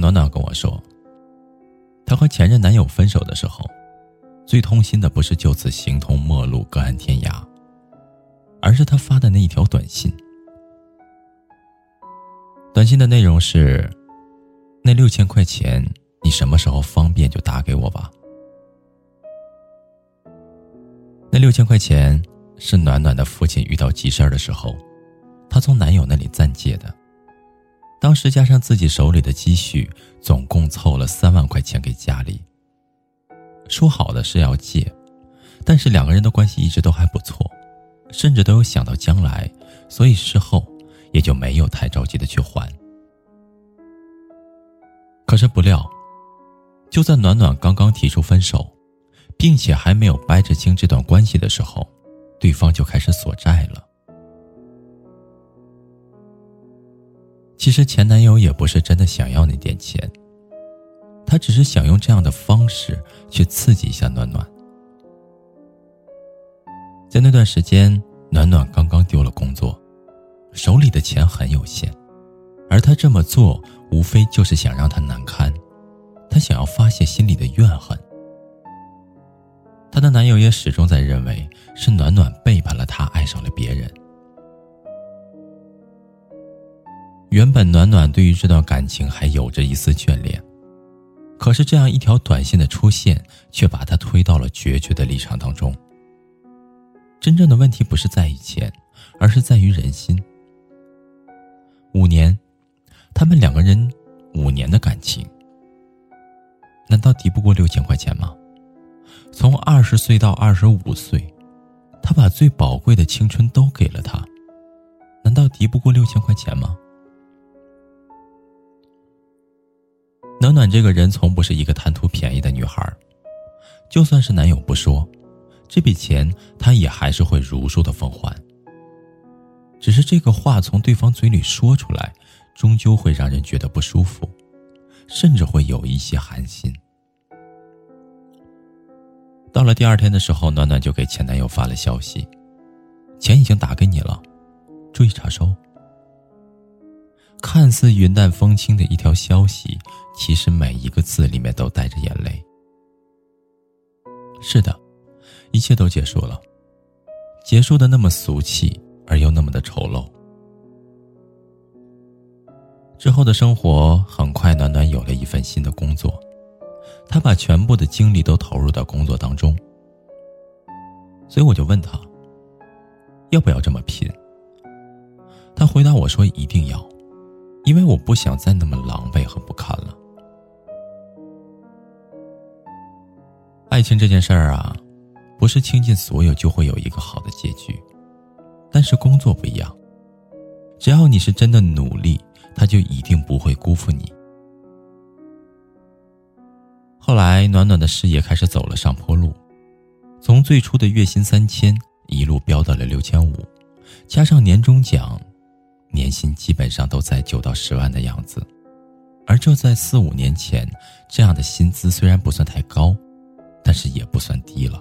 暖暖跟我说，她和前任男友分手的时候，最痛心的不是就此形同陌路、各安天涯，而是他发的那一条短信。短信的内容是：“那六千块钱，你什么时候方便就打给我吧。”那六千块钱是暖暖的父亲遇到急事儿的时候，她从男友那里暂借的。当时加上自己手里的积蓄，总共凑了三万块钱给家里。说好的是要借，但是两个人的关系一直都还不错，甚至都有想到将来，所以事后也就没有太着急的去还。可是不料，就在暖暖刚刚提出分手，并且还没有掰扯清这段关系的时候，对方就开始索债了。其实前男友也不是真的想要那点钱，他只是想用这样的方式去刺激一下暖暖。在那段时间，暖暖刚刚丢了工作，手里的钱很有限，而他这么做无非就是想让他难堪，他想要发泄心里的怨恨。她的男友也始终在认为是暖暖背叛了他，爱上了别人。原本暖暖对于这段感情还有着一丝眷恋，可是这样一条短信的出现，却把他推到了决绝的立场当中。真正的问题不是在于钱，而是在于人心。五年，他们两个人五年的感情，难道敌不过六千块钱吗？从二十岁到二十五岁，他把最宝贵的青春都给了他，难道敌不过六千块钱吗？暖暖这个人从不是一个贪图便宜的女孩，就算是男友不说，这笔钱她也还是会如数的奉还。只是这个话从对方嘴里说出来，终究会让人觉得不舒服，甚至会有一些寒心。到了第二天的时候，暖暖就给前男友发了消息：“钱已经打给你了，注意查收。”看似云淡风轻的一条消息，其实每一个字里面都带着眼泪。是的，一切都结束了，结束的那么俗气，而又那么的丑陋。之后的生活很快，暖暖有了一份新的工作，她把全部的精力都投入到工作当中。所以我就问他，要不要这么拼？他回答我说：“一定要。”因为我不想再那么狼狈和不堪了。爱情这件事儿啊，不是倾尽所有就会有一个好的结局，但是工作不一样，只要你是真的努力，他就一定不会辜负你。后来，暖暖的事业开始走了上坡路，从最初的月薪三千，一路飙到了六千五，加上年终奖。年薪基本上都在九到十万的样子，而这在四五年前，这样的薪资虽然不算太高，但是也不算低了。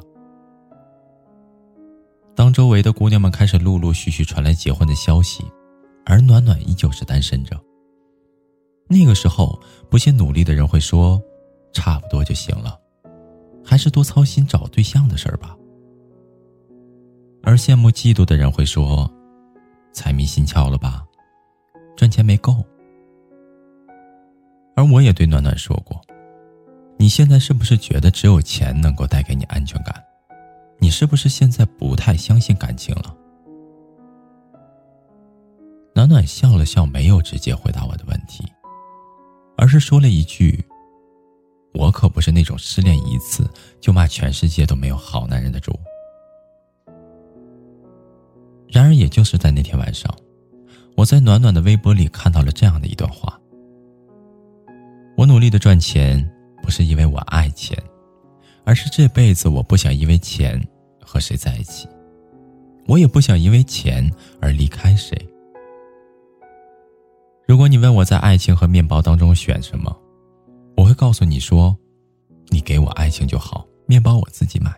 当周围的姑娘们开始陆陆续续传来结婚的消息，而暖暖依旧是单身着。那个时候，不懈努力的人会说：“差不多就行了，还是多操心找对象的事儿吧。”而羡慕嫉妒的人会说。财迷心窍了吧？赚钱没够。而我也对暖暖说过：“你现在是不是觉得只有钱能够带给你安全感？你是不是现在不太相信感情了？”暖暖笑了笑，没有直接回答我的问题，而是说了一句：“我可不是那种失恋一次就骂全世界都没有好男人的主。然而，也就是在那天晚上，我在暖暖的微博里看到了这样的一段话：我努力的赚钱，不是因为我爱钱，而是这辈子我不想因为钱和谁在一起，我也不想因为钱而离开谁。如果你问我在爱情和面包当中选什么？我会告诉你说：“你给我爱情就好，面包我自己买。”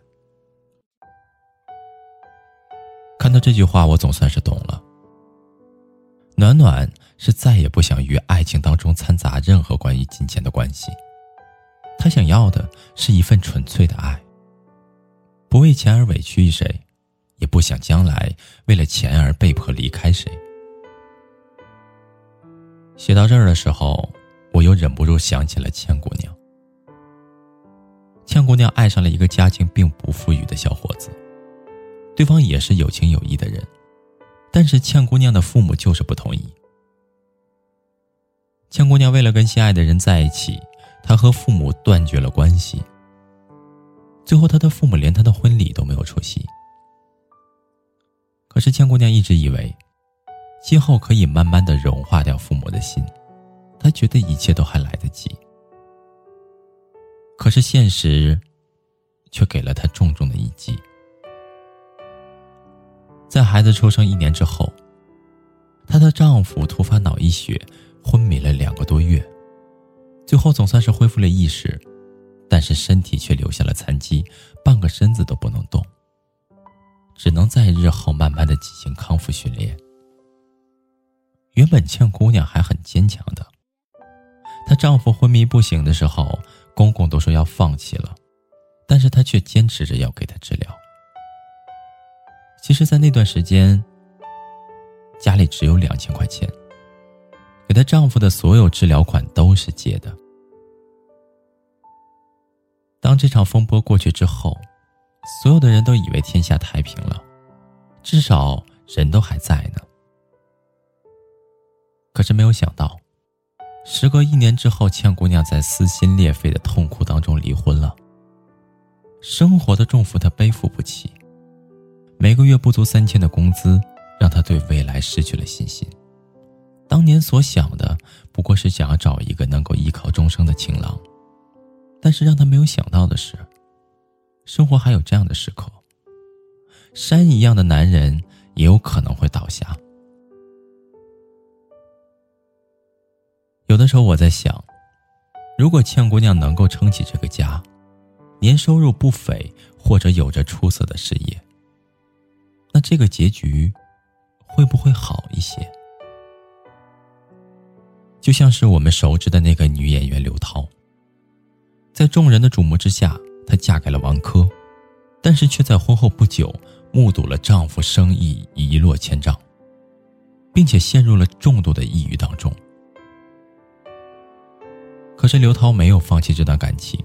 看到这句话，我总算是懂了。暖暖是再也不想与爱情当中掺杂任何关于金钱的关系，他想要的是一份纯粹的爱，不为钱而委屈谁，也不想将来为了钱而被迫离开谁。写到这儿的时候。我又忍不住想起了倩姑娘。倩姑娘爱上了一个家境并不富裕的小伙子，对方也是有情有义的人，但是倩姑娘的父母就是不同意。倩姑娘为了跟心爱的人在一起，她和父母断绝了关系。最后，她的父母连她的婚礼都没有出席。可是，倩姑娘一直以为，今后可以慢慢的融化掉父母的心。她觉得一切都还来得及，可是现实却给了她重重的一击。在孩子出生一年之后，她的丈夫突发脑溢血，昏迷了两个多月，最后总算是恢复了意识，但是身体却留下了残疾，半个身子都不能动，只能在日后慢慢的进行康复训练。原本倩姑娘还很坚强的。她丈夫昏迷不醒的时候，公公都说要放弃了，但是她却坚持着要给他治疗。其实，在那段时间，家里只有两千块钱，给她丈夫的所有治疗款都是借的。当这场风波过去之后，所有的人都以为天下太平了，至少人都还在呢。可是没有想到。时隔一年之后，倩姑娘在撕心裂肺的痛哭当中离婚了。生活的重负她背负不起，每个月不足三千的工资让他对未来失去了信心。当年所想的不过是想要找一个能够依靠终生的情郎，但是让他没有想到的是，生活还有这样的时刻。山一样的男人也有可能会倒下。有的时候我在想，如果倩姑娘能够撑起这个家，年收入不菲或者有着出色的事业，那这个结局会不会好一些？就像是我们熟知的那个女演员刘涛，在众人的瞩目之下，她嫁给了王珂，但是却在婚后不久目睹了丈夫生意一落千丈，并且陷入了重度的抑郁当中。可是刘涛没有放弃这段感情，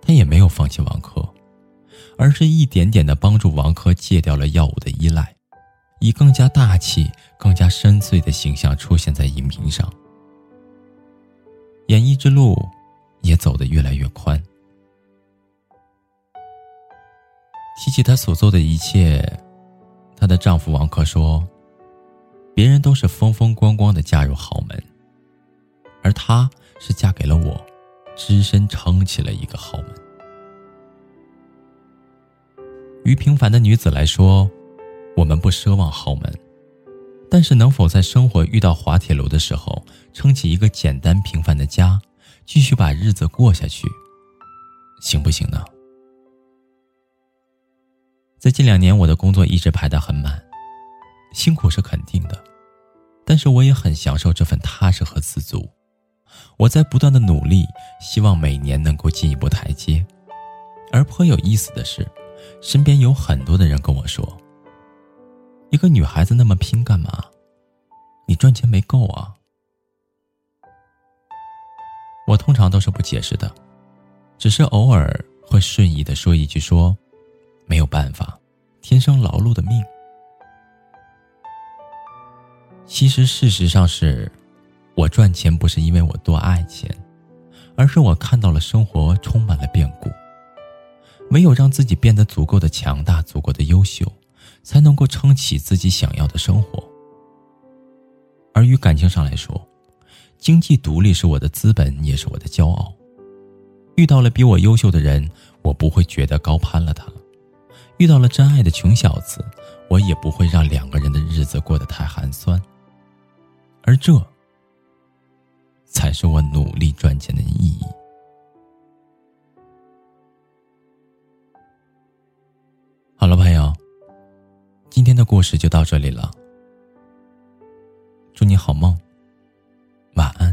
她也没有放弃王珂，而是一点点的帮助王珂戒掉了药物的依赖，以更加大气、更加深邃的形象出现在荧屏上。演艺之路也走得越来越宽。提起她所做的一切，她的丈夫王珂说：“别人都是风风光光的嫁入豪门，而她。”是嫁给了我，只身撑起了一个豪门。于平凡的女子来说，我们不奢望豪门，但是能否在生活遇到滑铁卢的时候，撑起一个简单平凡的家，继续把日子过下去，行不行呢？在近两年，我的工作一直排得很满，辛苦是肯定的，但是我也很享受这份踏实和自足。我在不断的努力，希望每年能够进一步台阶。而颇有意思的是，身边有很多的人跟我说：“一个女孩子那么拼干嘛？你赚钱没够啊？”我通常都是不解释的，只是偶尔会顺意的说一句：“说没有办法，天生劳碌的命。”其实事实上是。我赚钱不是因为我多爱钱，而是我看到了生活充满了变故。唯有让自己变得足够的强大、足够的优秀，才能够撑起自己想要的生活。而于感情上来说，经济独立是我的资本，也是我的骄傲。遇到了比我优秀的人，我不会觉得高攀了他；遇到了真爱的穷小子，我也不会让两个人的日子过得太寒酸。而这，才是我努力赚钱的意义。好了，朋友，今天的故事就到这里了。祝你好梦，晚安。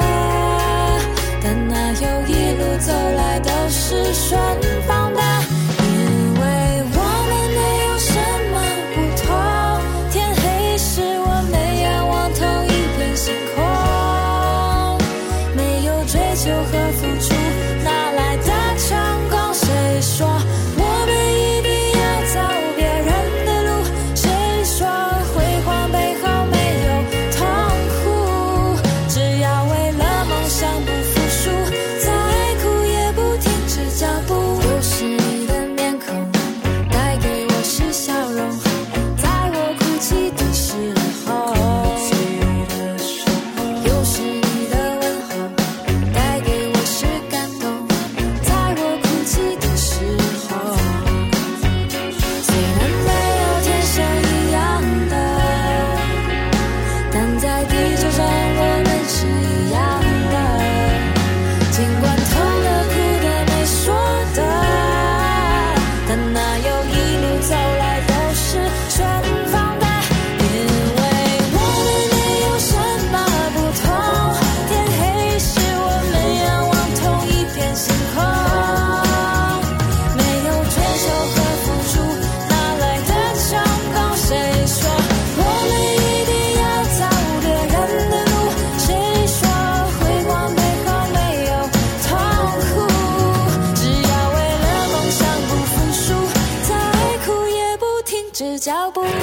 是顺脚步。